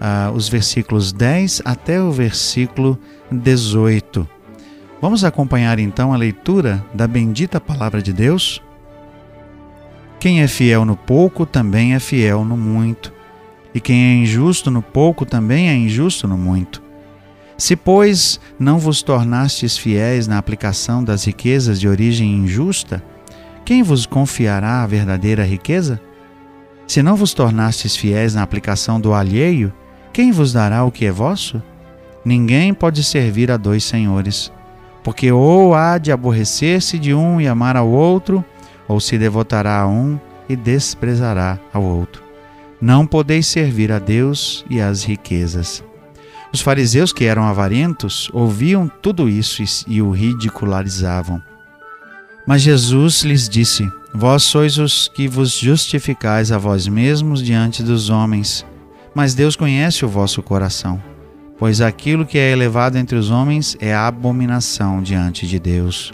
ah, os versículos 10 até o versículo 18. Vamos acompanhar então a leitura da bendita palavra de Deus? Quem é fiel no pouco também é fiel no muito, e quem é injusto no pouco também é injusto no muito. Se, pois, não vos tornastes fiéis na aplicação das riquezas de origem injusta, quem vos confiará a verdadeira riqueza? Se não vos tornastes fiéis na aplicação do alheio, quem vos dará o que é vosso? Ninguém pode servir a dois senhores, porque ou há de aborrecer-se de um e amar ao outro, ou se devotará a um e desprezará ao outro. Não podeis servir a Deus e às riquezas. Os fariseus, que eram avarentos, ouviam tudo isso e o ridicularizavam. Mas Jesus lhes disse: Vós sois os que vos justificais a vós mesmos diante dos homens mas Deus conhece o vosso coração, pois aquilo que é elevado entre os homens é abominação diante de Deus.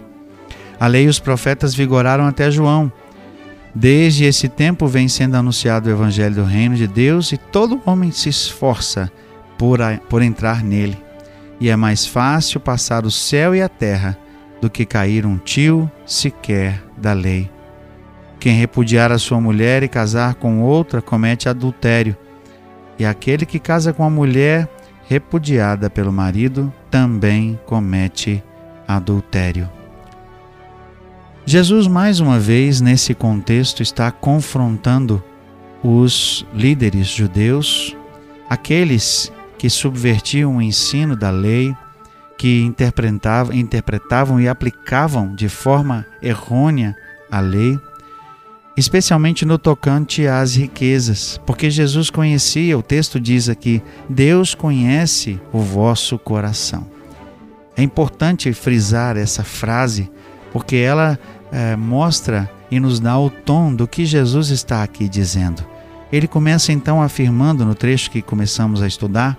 A lei e os profetas vigoraram até João. Desde esse tempo vem sendo anunciado o evangelho do reino de Deus e todo homem se esforça por, a, por entrar nele. E é mais fácil passar o céu e a terra do que cair um tio sequer da lei. Quem repudiar a sua mulher e casar com outra comete adultério e aquele que casa com a mulher repudiada pelo marido também comete adultério. Jesus, mais uma vez, nesse contexto, está confrontando os líderes judeus, aqueles que subvertiam o ensino da lei, que interpretavam, interpretavam e aplicavam de forma errônea a lei especialmente no tocante às riquezas, porque Jesus conhecia, o texto diz aqui, Deus conhece o vosso coração. É importante frisar essa frase, porque ela é, mostra e nos dá o tom do que Jesus está aqui dizendo. Ele começa então afirmando no trecho que começamos a estudar: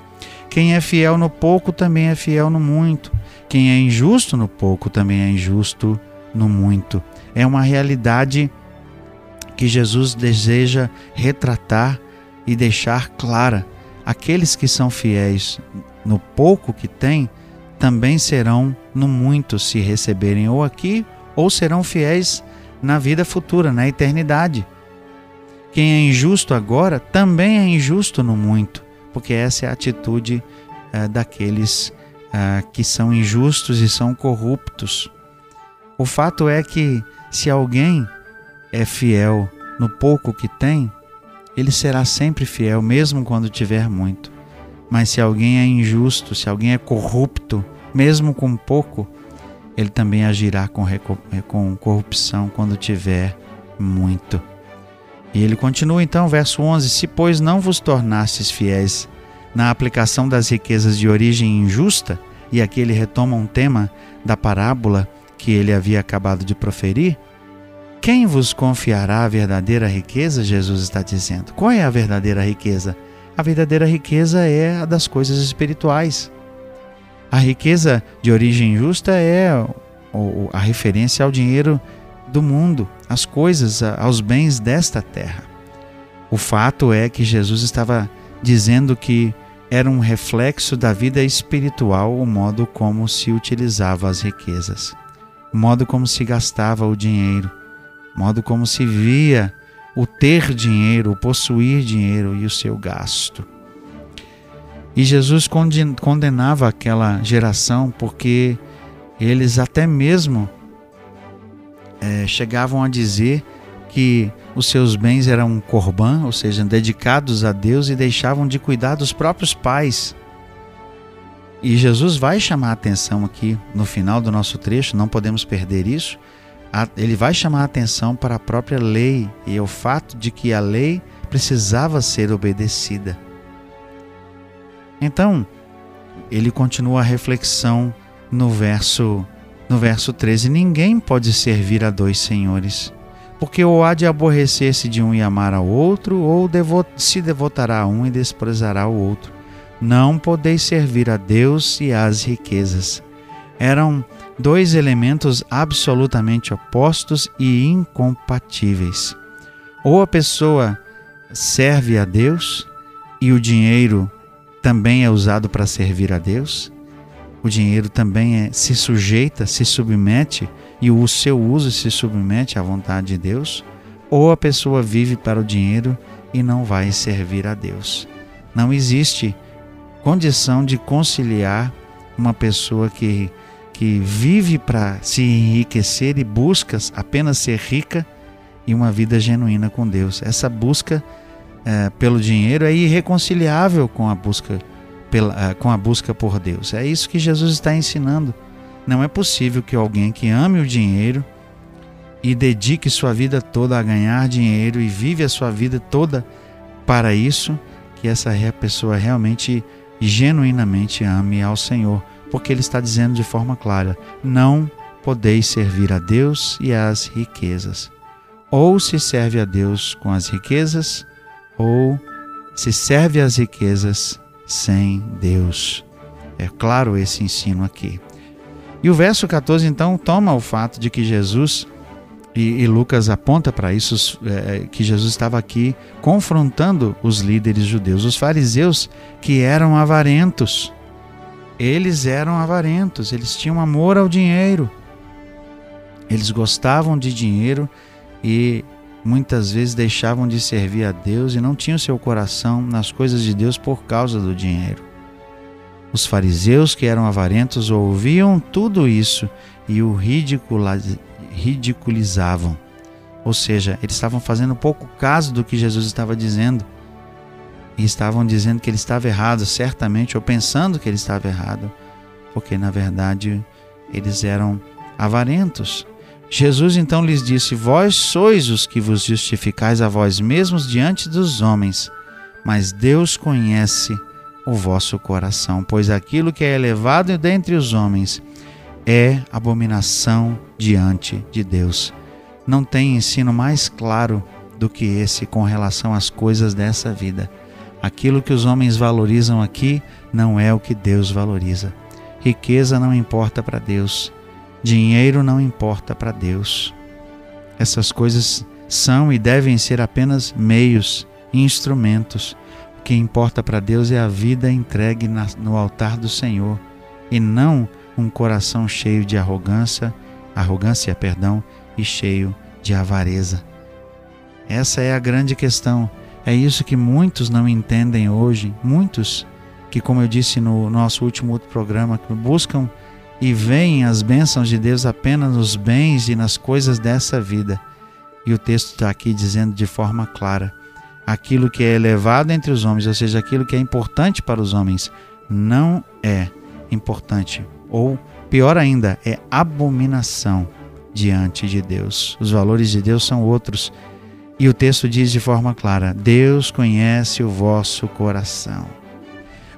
quem é fiel no pouco também é fiel no muito, quem é injusto no pouco também é injusto no muito. É uma realidade que Jesus deseja retratar e deixar clara. Aqueles que são fiéis no pouco que têm, também serão no muito se receberem ou aqui, ou serão fiéis na vida futura, na eternidade. Quem é injusto agora também é injusto no muito, porque essa é a atitude é, daqueles é, que são injustos e são corruptos. O fato é que se alguém é fiel no pouco que tem, ele será sempre fiel, mesmo quando tiver muito. Mas se alguém é injusto, se alguém é corrupto, mesmo com pouco, ele também agirá com, com corrupção quando tiver muito. E ele continua então, verso 11: Se, pois, não vos tornastes fiéis na aplicação das riquezas de origem injusta, e aqui ele retoma um tema da parábola que ele havia acabado de proferir, quem vos confiará a verdadeira riqueza? Jesus está dizendo. Qual é a verdadeira riqueza? A verdadeira riqueza é a das coisas espirituais. A riqueza de origem justa é a referência ao dinheiro do mundo, às coisas, aos bens desta terra. O fato é que Jesus estava dizendo que era um reflexo da vida espiritual o modo como se utilizava as riquezas, o modo como se gastava o dinheiro modo como se via o ter dinheiro, o possuir dinheiro e o seu gasto. E Jesus condenava aquela geração porque eles até mesmo é, chegavam a dizer que os seus bens eram um corban, ou seja, dedicados a Deus e deixavam de cuidar dos próprios pais. E Jesus vai chamar a atenção aqui no final do nosso trecho, não podemos perder isso, ele vai chamar a atenção para a própria lei e o fato de que a lei precisava ser obedecida. Então, ele continua a reflexão no verso no verso 13: Ninguém pode servir a dois senhores, porque ou há de aborrecer-se de um e amar ao outro, ou se devotará a um e desprezará o outro. Não podeis servir a Deus e às riquezas. Eram dois elementos absolutamente opostos e incompatíveis. Ou a pessoa serve a Deus e o dinheiro também é usado para servir a Deus, o dinheiro também é, se sujeita, se submete e o seu uso se submete à vontade de Deus, ou a pessoa vive para o dinheiro e não vai servir a Deus. Não existe condição de conciliar uma pessoa que, que vive para se enriquecer e busca apenas ser rica e uma vida genuína com Deus. Essa busca é, pelo dinheiro é irreconciliável com a busca pela, é, com a busca por Deus. É isso que Jesus está ensinando. Não é possível que alguém que ame o dinheiro e dedique sua vida toda a ganhar dinheiro e vive a sua vida toda para isso, que essa pessoa realmente genuinamente ame ao Senhor, porque ele está dizendo de forma clara: não podeis servir a Deus e às riquezas. Ou se serve a Deus com as riquezas, ou se serve às riquezas sem Deus. É claro esse ensino aqui. E o verso 14 então toma o fato de que Jesus, e, Lucas aponta para isso, é, que Jesus estava aqui confrontando os líderes judeus, os fariseus que eram avarentos. Eles eram avarentos, eles tinham amor ao dinheiro. Eles gostavam de dinheiro e muitas vezes deixavam de servir a Deus e não tinham seu coração nas coisas de Deus por causa do dinheiro. Os fariseus, que eram avarentos, ouviam tudo isso e o ridiculizavam. Ou seja, eles estavam fazendo pouco caso do que Jesus estava dizendo. E estavam dizendo que ele estava errado, certamente, ou pensando que ele estava errado, porque na verdade eles eram avarentos. Jesus então lhes disse: Vós sois os que vos justificais a vós mesmos diante dos homens, mas Deus conhece o vosso coração, pois aquilo que é elevado dentre os homens é abominação diante de Deus. Não tem ensino mais claro do que esse com relação às coisas dessa vida. Aquilo que os homens valorizam aqui não é o que Deus valoriza. Riqueza não importa para Deus. Dinheiro não importa para Deus. Essas coisas são e devem ser apenas meios, instrumentos. O que importa para Deus é a vida entregue no altar do Senhor e não um coração cheio de arrogância, arrogância, perdão, e cheio de avareza. Essa é a grande questão. É isso que muitos não entendem hoje. Muitos que, como eu disse no nosso último outro programa, buscam e veem as bênçãos de Deus apenas nos bens e nas coisas dessa vida. E o texto está aqui dizendo de forma clara: aquilo que é elevado entre os homens, ou seja, aquilo que é importante para os homens, não é importante, ou pior ainda, é abominação diante de Deus. Os valores de Deus são outros. E o texto diz de forma clara: Deus conhece o vosso coração.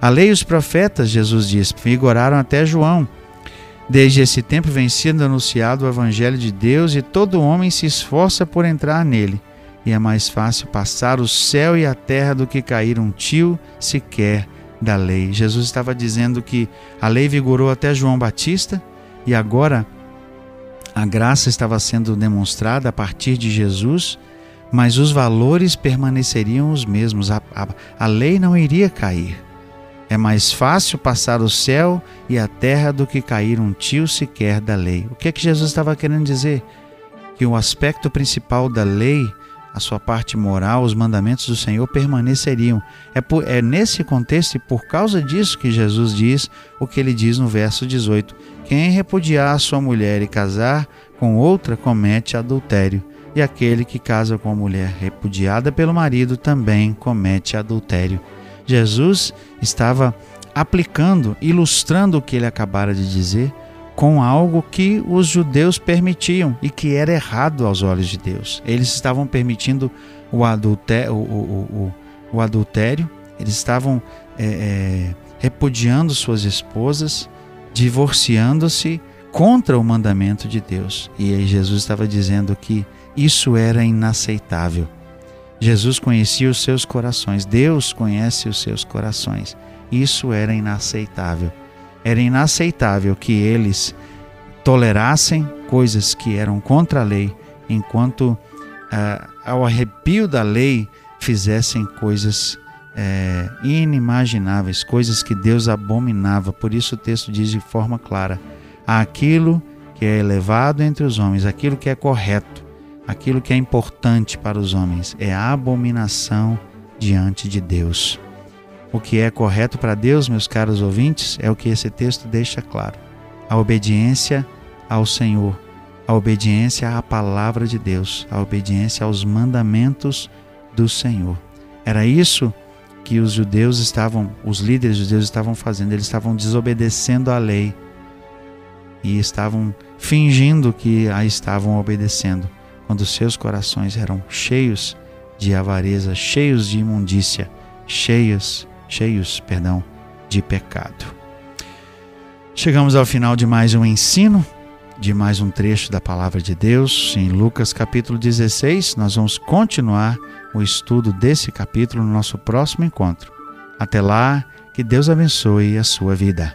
A lei e os profetas, Jesus diz, vigoraram até João. Desde esse tempo vem sendo anunciado o Evangelho de Deus e todo homem se esforça por entrar nele. E é mais fácil passar o céu e a terra do que cair um tio sequer da lei. Jesus estava dizendo que a lei vigorou até João Batista e agora a graça estava sendo demonstrada a partir de Jesus, mas os valores permaneceriam os mesmos. A, a, a lei não iria cair. É mais fácil passar o céu e a terra do que cair um tio sequer da lei. O que é que Jesus estava querendo dizer? Que o aspecto principal da lei, a sua parte moral, os mandamentos do Senhor permaneceriam. É, por, é nesse contexto e por causa disso que Jesus diz o que ele diz no verso 18: Quem repudiar a sua mulher e casar com outra comete adultério, e aquele que casa com a mulher repudiada pelo marido também comete adultério. Jesus estava aplicando, ilustrando o que ele acabara de dizer com algo que os judeus permitiam e que era errado aos olhos de Deus. Eles estavam permitindo o adultério, o, o, o, o adultério eles estavam é, é, repudiando suas esposas, divorciando-se contra o mandamento de Deus. E aí Jesus estava dizendo que isso era inaceitável. Jesus conhecia os seus corações, Deus conhece os seus corações. Isso era inaceitável. Era inaceitável que eles tolerassem coisas que eram contra a lei, enquanto ah, ao arrepio da lei fizessem coisas é, inimagináveis, coisas que Deus abominava. Por isso o texto diz de forma clara: aquilo que é elevado entre os homens, aquilo que é correto, aquilo que é importante para os homens, é a abominação diante de Deus. O que é correto para Deus, meus caros ouvintes, é o que esse texto deixa claro: a obediência ao Senhor, a obediência à palavra de Deus, a obediência aos mandamentos do Senhor. Era isso que os judeus estavam, os líderes judeus estavam fazendo, eles estavam desobedecendo à lei e estavam fingindo que a estavam obedecendo, quando seus corações eram cheios de avareza, cheios de imundícia, cheios, cheios, perdão, de pecado. Chegamos ao final de mais um ensino, de mais um trecho da palavra de Deus, em Lucas capítulo 16. Nós vamos continuar o estudo desse capítulo no nosso próximo encontro. Até lá, que Deus abençoe a sua vida.